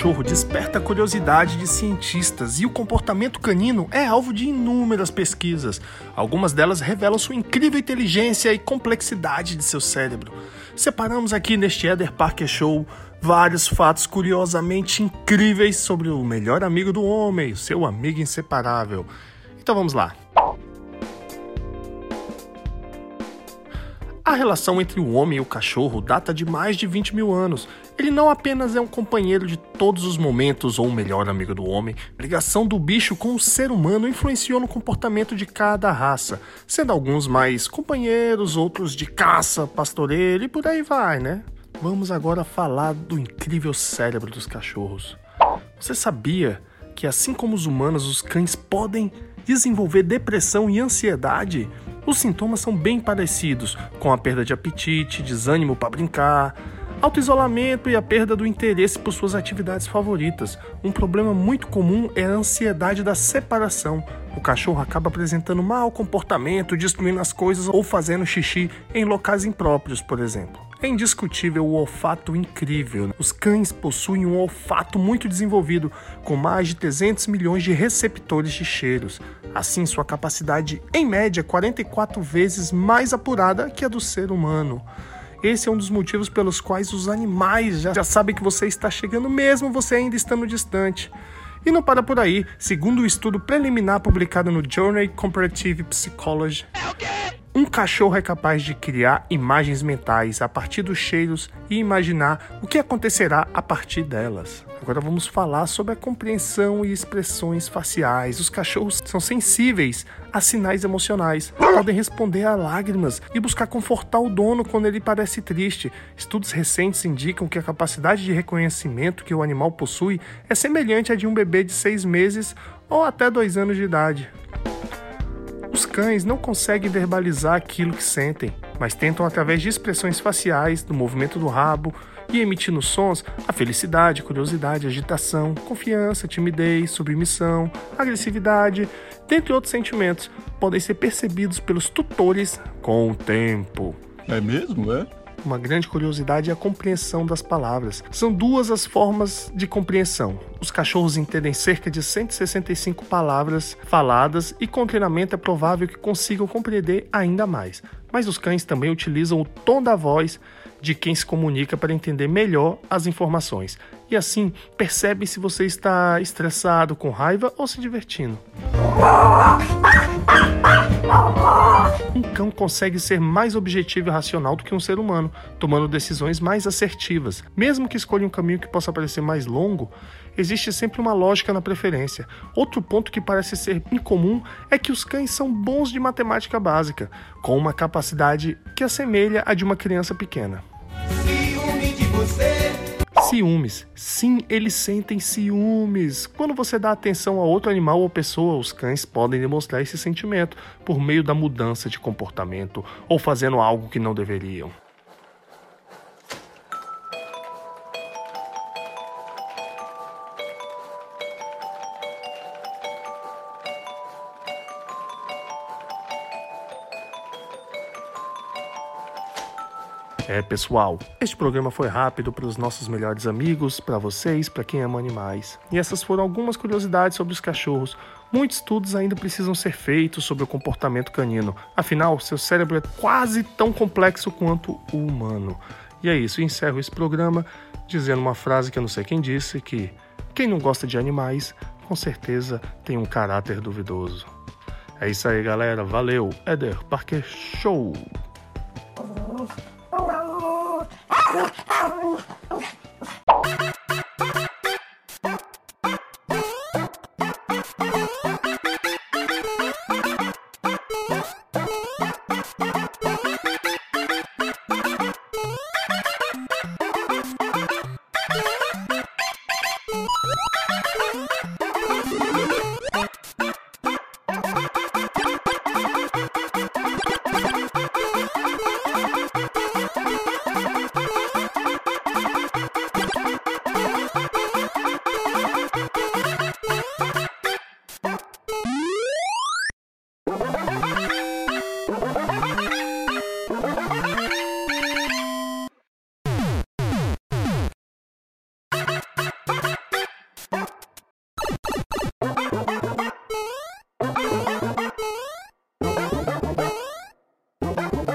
cachorro desperta a curiosidade de cientistas e o comportamento canino é alvo de inúmeras pesquisas. Algumas delas revelam sua incrível inteligência e complexidade de seu cérebro. Separamos aqui neste Eder Parker Show vários fatos curiosamente incríveis sobre o melhor amigo do homem, seu amigo inseparável. Então vamos lá. A relação entre o homem e o cachorro data de mais de 20 mil anos. Ele não apenas é um companheiro de todos os momentos ou o melhor amigo do homem, a ligação do bicho com o ser humano influenciou no comportamento de cada raça, sendo alguns mais companheiros, outros de caça, pastoreio e por aí vai, né? Vamos agora falar do incrível cérebro dos cachorros. Você sabia que, assim como os humanos, os cães podem desenvolver depressão e ansiedade? Os sintomas são bem parecidos, com a perda de apetite, desânimo para brincar, autoisolamento e a perda do interesse por suas atividades favoritas. Um problema muito comum é a ansiedade da separação. O cachorro acaba apresentando mau comportamento, destruindo as coisas ou fazendo xixi em locais impróprios, por exemplo. É indiscutível o olfato incrível. Os cães possuem um olfato muito desenvolvido, com mais de 300 milhões de receptores de cheiros. Assim, sua capacidade, em média, 44 vezes mais apurada que a do ser humano. Esse é um dos motivos pelos quais os animais já, já sabem que você está chegando, mesmo você ainda estando distante. E não para por aí. Segundo o um estudo preliminar publicado no Journal Comparative Psychology, um cachorro é capaz de criar imagens mentais a partir dos cheiros e imaginar o que acontecerá a partir delas. Agora vamos falar sobre a compreensão e expressões faciais. Os cachorros são sensíveis a sinais emocionais, podem responder a lágrimas e buscar confortar o dono quando ele parece triste. Estudos recentes indicam que a capacidade de reconhecimento que o animal possui é semelhante à de um bebê de seis meses ou até dois anos de idade. Os cães não conseguem verbalizar aquilo que sentem, mas tentam, através de expressões faciais, do movimento do rabo e emitindo sons, a felicidade, curiosidade, agitação, confiança, timidez, submissão, agressividade, dentre outros sentimentos, podem ser percebidos pelos tutores com o tempo. É mesmo, é? Uma grande curiosidade é a compreensão das palavras. São duas as formas de compreensão. Os cachorros entendem cerca de 165 palavras faladas e com treinamento é provável que consigam compreender ainda mais. Mas os cães também utilizam o tom da voz de quem se comunica para entender melhor as informações. E assim, percebe se você está estressado, com raiva ou se divertindo. Cão consegue ser mais objetivo e racional do que um ser humano, tomando decisões mais assertivas. Mesmo que escolha um caminho que possa parecer mais longo, existe sempre uma lógica na preferência. Outro ponto que parece ser incomum é que os cães são bons de matemática básica, com uma capacidade que assemelha a de uma criança pequena. Ciúmes. Sim, eles sentem ciúmes. Quando você dá atenção a outro animal ou pessoa, os cães podem demonstrar esse sentimento por meio da mudança de comportamento ou fazendo algo que não deveriam. É, pessoal, este programa foi rápido para os nossos melhores amigos, para vocês, para quem ama animais. E essas foram algumas curiosidades sobre os cachorros. Muitos estudos ainda precisam ser feitos sobre o comportamento canino. Afinal, seu cérebro é quase tão complexo quanto o humano. E é isso, encerro esse programa dizendo uma frase que eu não sei quem disse, que quem não gosta de animais, com certeza tem um caráter duvidoso. É isso aí, galera. Valeu. Éder Parker Show. Thank you.